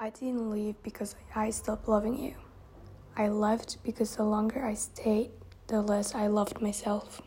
I didn't leave because I stopped loving you. I left because the longer I stayed, the less I loved myself.